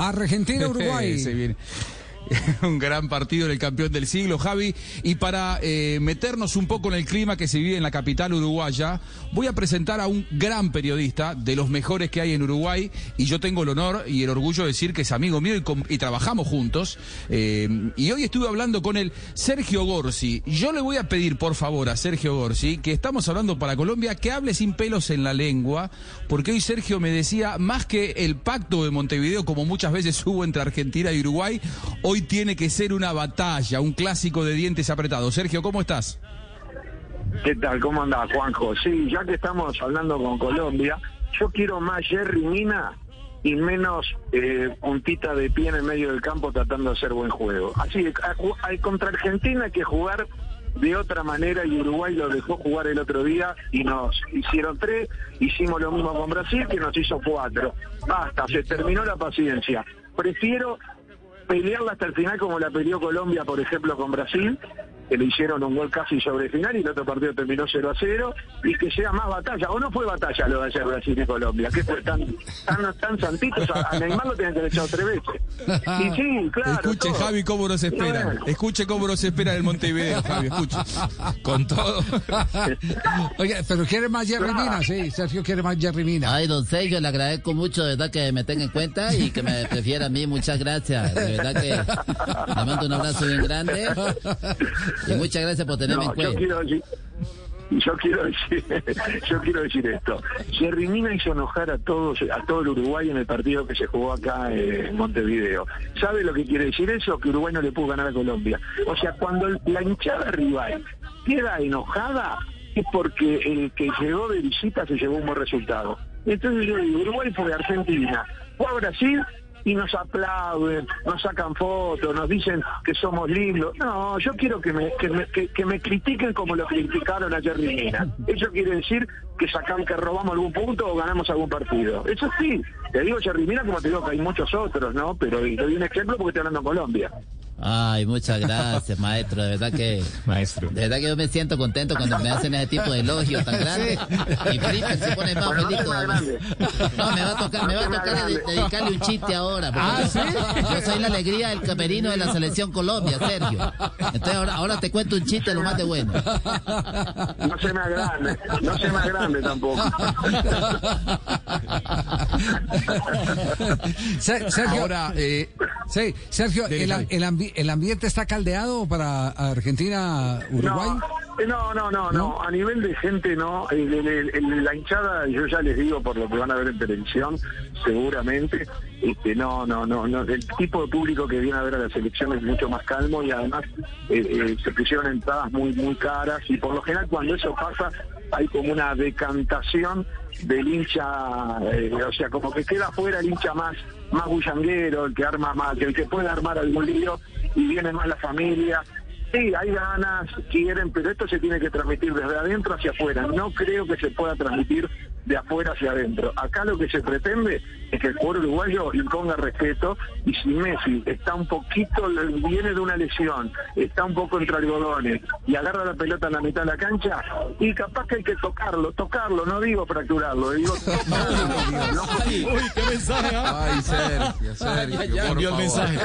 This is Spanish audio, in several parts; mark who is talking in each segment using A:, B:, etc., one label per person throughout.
A: Argentina-Uruguay.
B: Un gran partido del campeón del siglo, Javi. Y para eh, meternos un poco en el clima que se vive en la capital uruguaya, voy a presentar a un gran periodista, de los mejores que hay en Uruguay, y yo tengo el honor y el orgullo de decir que es amigo mío y, trabajamos juntos. Eh, y hoy estuve hablando con el Sergio Gorsi. Yo le voy a pedir, por favor, a Sergio Gorsi, que estamos hablando para Colombia, que hable sin pelos en la lengua, porque hoy Sergio me decía, más que el pacto de Montevideo, como muchas veces hubo entre Argentina y Uruguay, hoy tiene que ser una batalla, un clásico de dientes apretados. Sergio, ¿cómo estás?
C: ¿Qué tal? ¿Cómo andás, Juanjo? Sí, ya que estamos hablando con Colombia, yo quiero más Jerry Mina y menos eh, puntita de pie en el medio del campo tratando de hacer buen juego. Así hay contra Argentina hay que jugar de otra manera y Uruguay lo dejó jugar el otro día y nos hicieron tres, hicimos lo mismo con Brasil que nos hizo cuatro. Basta, se terminó la paciencia. Prefiero pelearla hasta el final como la peleó Colombia, por ejemplo, con Brasil, que le hicieron un gol casi sobre final y el otro partido terminó 0 a 0 y que sea más batalla. ¿O no fue batalla lo de ayer Brasil y Colombia? que fue tan, tan, tan santitos? A, Neymar lo tienen que haber echado tres veces. Y sí, claro.
B: Escuche, Javi, cómo nos espera. Escuche cómo nos espera el Montevideo, Javi, escuche. Con todo.
A: Oye, pero quiere más Jerry Mina, sí. Sergio quiere más Jerry Mina.
D: Ay, don Sergio, le agradezco mucho, de verdad, que me tenga en cuenta y que me prefiera a mí. Muchas gracias. De verdad que le mando un abrazo bien grande. Y muchas gracias por tenerme en cuenta.
C: Yo quiero decir, yo quiero decir, esto. Jerry Mina hizo enojar a todos, a todo el Uruguay en el partido que se jugó acá en Montevideo. ¿Sabe lo que quiere decir eso? Que Uruguay no le pudo ganar a Colombia. O sea, cuando la hinchada rival queda enojada, es porque el que llegó de visita se llevó un buen resultado. Entonces yo digo, Uruguay fue de Argentina, fue a Brasil y nos aplauden, nos sacan fotos, nos dicen que somos lindos. No, yo quiero que me, que me, que, me critiquen como lo criticaron ayer Mina. Eso quiere decir que sacan, que robamos algún punto o ganamos algún partido. Eso sí, te digo Jerry Mina como te digo que hay muchos otros, ¿no? Pero te doy un ejemplo porque estoy hablando de Colombia.
D: Ay, muchas gracias, maestro. De verdad que.
B: Maestro.
D: De verdad que yo me siento contento cuando me hacen ese tipo de elogios tan grandes. Y Felipe se pone más feliz No, me va a tocar, me va a tocar dedicarle un chiste ahora.
A: Ah, ¿sí?
D: Yo soy la alegría del camerino de la selección Colombia, Sergio. Entonces ahora, ahora te cuento un chiste lo más de bueno.
C: No se me agrande, no se me agrande tampoco.
A: Sergio, ahora, eh, sí, Sergio, el, el, ¿El ambiente está caldeado para Argentina-Uruguay?
C: No, no, no, no, A nivel de gente, no. la hinchada, yo ya les digo por lo que van a ver en televisión, seguramente, este, no, no, no, no. El tipo de público que viene a ver a la selección es mucho más calmo y además eh, eh, se pusieron entradas muy, muy caras y por lo general cuando eso pasa hay como una decantación del hincha, eh, o sea, como que queda fuera el hincha más más bullanguero, el que arma más, el que puede armar algún lío y viene más la familia. Sí, hay ganas, quieren, pero esto se tiene que transmitir desde adentro hacia afuera. No creo que se pueda transmitir de afuera hacia adentro. Acá lo que se pretende es que el pueblo uruguayo imponga respeto y si Messi está un poquito, viene de una lesión, está un poco entre algodones y agarra la pelota en la mitad de la cancha y capaz que hay que tocarlo, tocarlo, no digo fracturarlo, digo tocarlo.
B: Uy, qué mensaje. ¿ah? Ay, Sergio, Sergio, el mensaje.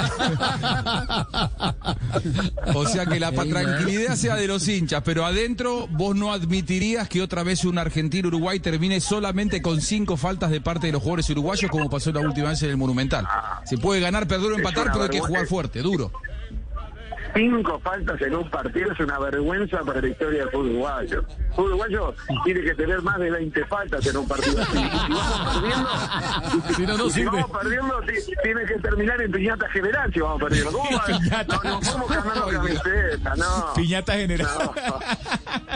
B: o sea que la tranquilidad sea de los hinchas, pero adentro vos no admitirías que otra vez un argentino-Uruguay termine solamente con cinco faltas de parte de los jugadores uruguayos como pasó la última vez en el Monumental. Se puede ganar, perder o empatar, pero hay que jugar fuerte, duro
C: cinco faltas en un partido es una vergüenza para la historia del fútbol uruguayo. El fútbol uruguayo tiene que tener más de 20 faltas en un partido así. si vamos perdiendo, si, no, no si vamos perdiendo tiene que terminar en piñata general si vamos perdiendo. ¿Cómo va? No, no podemos ganando camiseta, no.
B: Piñata general.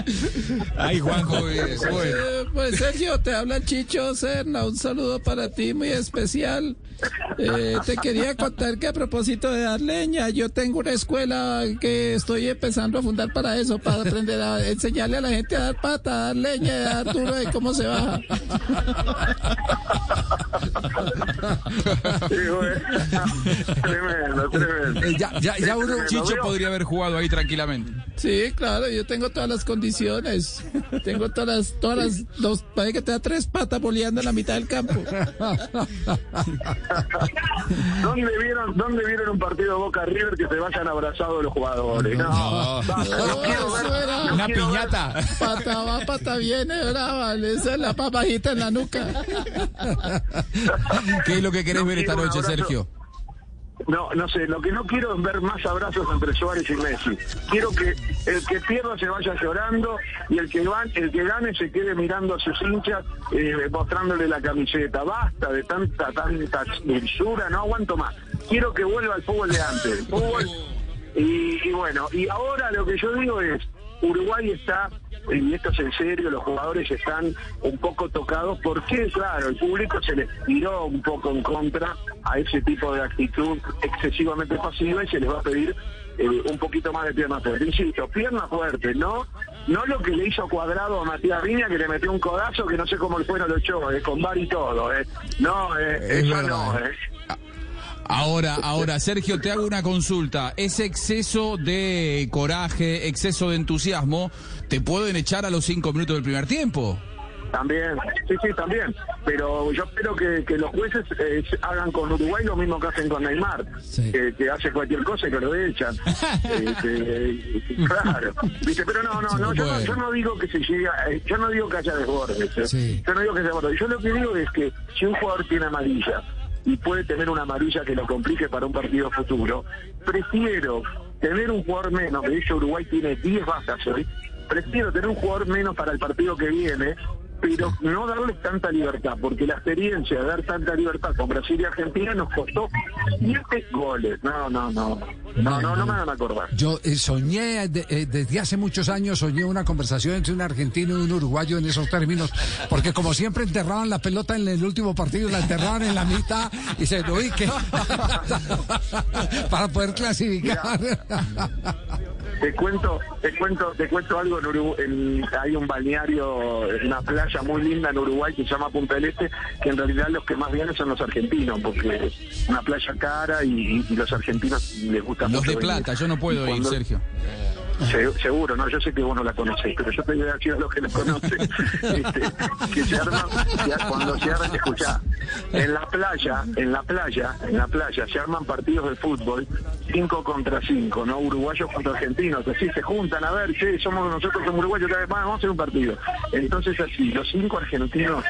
B: Ay, Juanjo,
E: bueno. Eh, pues Sergio, te habla Chicho Serna. Un saludo para ti muy especial. Eh, te quería contar que a propósito de dar leña, yo tengo una escuela que estoy empezando a fundar para eso, para aprender a enseñarle a la gente a dar pata, a dar leña, a dar duro de cómo se baja.
C: Tremendo, tremendo.
B: Eh, ya, ya, ya uno, Chicho podría haber jugado ahí tranquilamente.
E: Sí, claro, yo tengo todas las condiciones. Tengo todas las, todas las, dos, parece que te da tres patas boleando en la mitad del campo.
C: ¿Dónde vieron, ¿Dónde vieron un partido Boca River que se vayan abrazados los jugadores? No,
B: No.
C: no quiero ver-
E: eso era-
C: no
B: Una
C: quiero ver-
B: piñata.
E: Pata va, pata viene, brava. Esa es la papajita en la nuca.
B: ¿Qué es lo que querés
C: No
B: ver esta noche. Sergio?
C: No, no sé, lo que no quiero es ver más abrazos entre Suárez y Messi. Quiero que el que pierda se vaya llorando y el que, va, el que gane se quede mirando a sus hinchas, eh, mostrándole la camiseta. Basta de tanta, tanta dulzura, no aguanto más. Quiero que vuelva al fútbol de antes. El fútbol y, y bueno, y ahora lo que yo digo es, Uruguay está, y esto es en serio, los jugadores están un poco tocados porque, claro, el público se les tiró un poco en contra a ese tipo de actitud excesivamente pasiva y se les va a pedir eh, un poquito más de pierna fuerte. Insisto, pierna fuerte, ¿no? No lo que le hizo cuadrado a Matías Viña, que le metió un codazo que no sé cómo el fuera lo echó, eh, con bar y todo, ¿eh? No, eh,
B: Es
C: eso
B: verdad.
C: no, ¿eh?
B: Ahora, ahora, Sergio, te hago una consulta. ¿Ese exceso de coraje, exceso de entusiasmo, te pueden echar a los cinco minutos del primer tiempo?
C: También, sí, sí, también. Pero yo espero que, que los jueces eh, hagan con Uruguay lo mismo que hacen con Neymar,
A: Sí.
C: que, que hace cualquier cosa y que lo echan. Este, claro. ¿Viste? Pero no, no, no yo, no, yo no digo que se llegue, a- eh, yo no digo que haya desbordes. eh.
A: Sí.
C: Yo no digo que haya desbordes. Yo lo que digo es que si un jugador tiene amarilla y puede tener una amarilla que lo complique para un partido futuro, prefiero tener un jugador menos, de hecho Uruguay tiene 10 bajas hoy, prefiero tener un jugador menos para el partido que viene, pero no darles tanta libertad, porque la experiencia de dar tanta libertad con Brasil y Argentina nos costó 7 goles. No, no, no. No, no, no me van a acordar.
A: Yo eh, soñé de- eh, desde hace muchos años, soñé una conversación entre un argentino y un uruguayo en esos términos, porque como siempre enterraban la pelota en el último partido, la enterraban en la mitad y se lo que para poder clasificar.
C: Te cuento, te cuento, te cuento algo en Uruguay. en- hay un balneario, una playa muy linda en Uruguay que se llama Punta del Este, que en realidad los que más vienen son los argentinos, porque es una playa cara y, y los argentinos les gusta
B: Los
C: mucho
B: de
C: venir.
B: plata, yo no puedo ir, Sergio.
C: Se- seguro, no, yo sé que vos no la conocés, pero yo te voy a decir a los que la conocen, este, que se arman, se- cuando se arman, escuchá, en la playa, en la playa, en la playa se arman partidos de fútbol, cinco contra cinco, ¿no? Uruguayos contra argentinos, así se juntan, a ver, che, somos nosotros somos uruguayos, cada vez más, vamos a hacer un partido. Entonces así, los cinco argentinos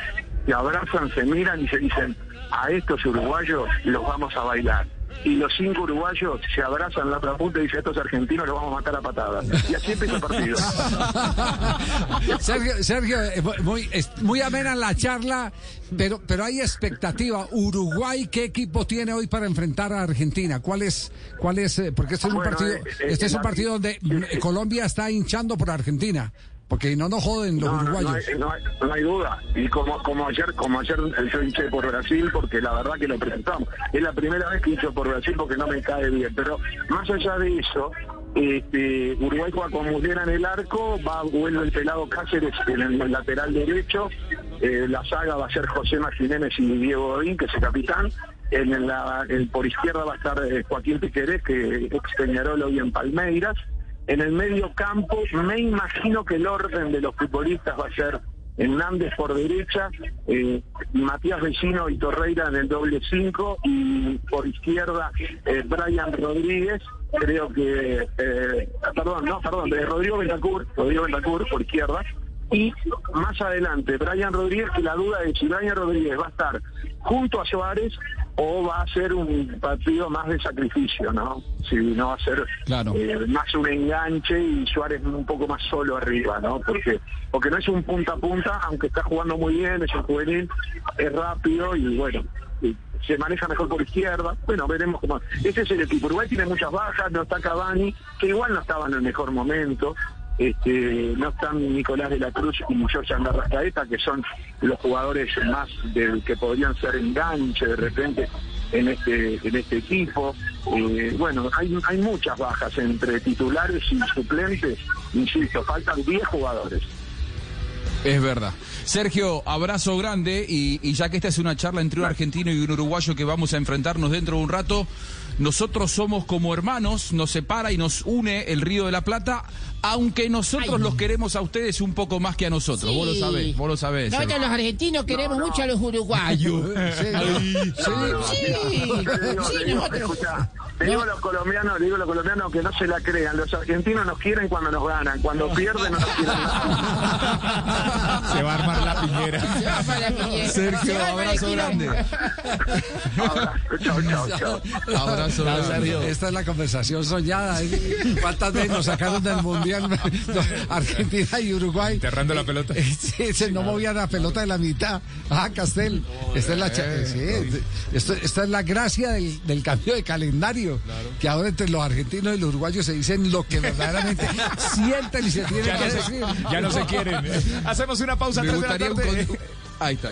C: se abrazan, se miran y se dicen, a estos uruguayos los vamos a bailar. Y los cinco uruguayos se abrazan la otra punta y dicen, estos argentinos los vamos a matar a patadas. Y así empieza el partido.
A: Sergio, Sergio eh, muy, muy amena la charla, pero, pero hay expectativa. Uruguay, ¿qué equipo tiene hoy para enfrentar a Argentina? ¿Cuál es, cuál es? eh, Porque este es un
C: Bueno,
A: partido,
C: eh, eh,
A: este es un partido donde. Colombia está hinchando por Argentina, porque no nos joden los
C: No,
A: uruguayos.
C: hay, no hay- no hay duda. Y como, como ayer, como ayer yo hinché por Brasil, porque la verdad que lo presentamos. Es la primera vez que hincho por Brasil porque no me cae bien. Pero más allá de eso, este, Uruguay juega con Muslera en el arco, va vuelve el pelado Cáceres en el lateral derecho, eh, la saga va a ser José Jiménez y Diego Godín, que es el capitán. En la, en- por izquierda va a estar eh, Joaquín Piquerés, que ex Peñarol hoy en Palmeiras. En el medio campo, me imagino que el orden de los futbolistas va a ser Hernández por derecha, eh, Matías Vecino y Torreira en el doble cinco y por izquierda eh, Brian Rodríguez, creo que, eh, perdón, no, perdón, de Rodrigo Bentancur, Rodrigo Bentancur por izquierda, y más adelante Brian Rodríguez, que la duda es si Brian Rodríguez va a estar junto a Suárez o va a ser un partido más de sacrificio, ¿no? Si no va a ser
B: Claro.
C: eh, más un enganche y Suárez un poco más solo arriba, ¿no? Porque porque no es un punta a punta, aunque está jugando muy bien, es un juvenil, es rápido y bueno, y se maneja mejor por izquierda. Bueno, veremos cómo. Ese es el equipo. Uruguay tiene muchas bajas, no está Cavani, que igual no estaba en el mejor momento. Este, no están Nicolás de la Cruz y George Andarrascaeta, que son los jugadores más del que podrían ser enganche de repente en este en este equipo. Eh, bueno, hay, hay muchas bajas entre titulares y suplentes. Insisto, faltan 10 jugadores.
B: Es verdad. Sergio, abrazo grande y, y ya que esta es una charla entre un argentino y un uruguayo que vamos a enfrentarnos dentro de un rato, nosotros somos como hermanos, nos separa y nos une el Río de la Plata, aunque nosotros los queremos a ustedes un poco más que a nosotros. Vos lo
F: Sí.
B: sabés, vos lo sabés.
F: Nosotros
B: Sergio.
F: los argentinos queremos mucho a los uruguayos.
A: Sí.
F: Sí, sí, nosotros.
C: te digo a los colombianos, te digo a los colombianos que no se la crean. Los argentinos nos quieren cuando nos ganan, cuando pierden no nos quieren nada.
G: Se va a armar la piñera.
F: Se va para la piñera.
B: Sergio, abrazo grande.
C: Abrazo, chao, chao, chao.
B: Abrazo grande.
A: Esta es la conversación soñada. ¿eh? ¿Cuántas veces nos sacaron del mundial Argentina y Uruguay?
G: Enterrando la pelota.
A: Eh, Sí, se no movían la pelota de la mitad. Ah, Castel. Esta es la, cha-
G: Eh,
A: sí, esto- esta es la gracia del, del cambio de calendario. Que ahora entre los argentinos y los uruguayos se dicen lo que verdaderamente sienten y se tienen
G: Ya
A: que
G: no,
A: decir.
G: se, ya no se quieren. Hacemos una pausa.
B: Me
G: de la
B: gustaría un con- Ahí está.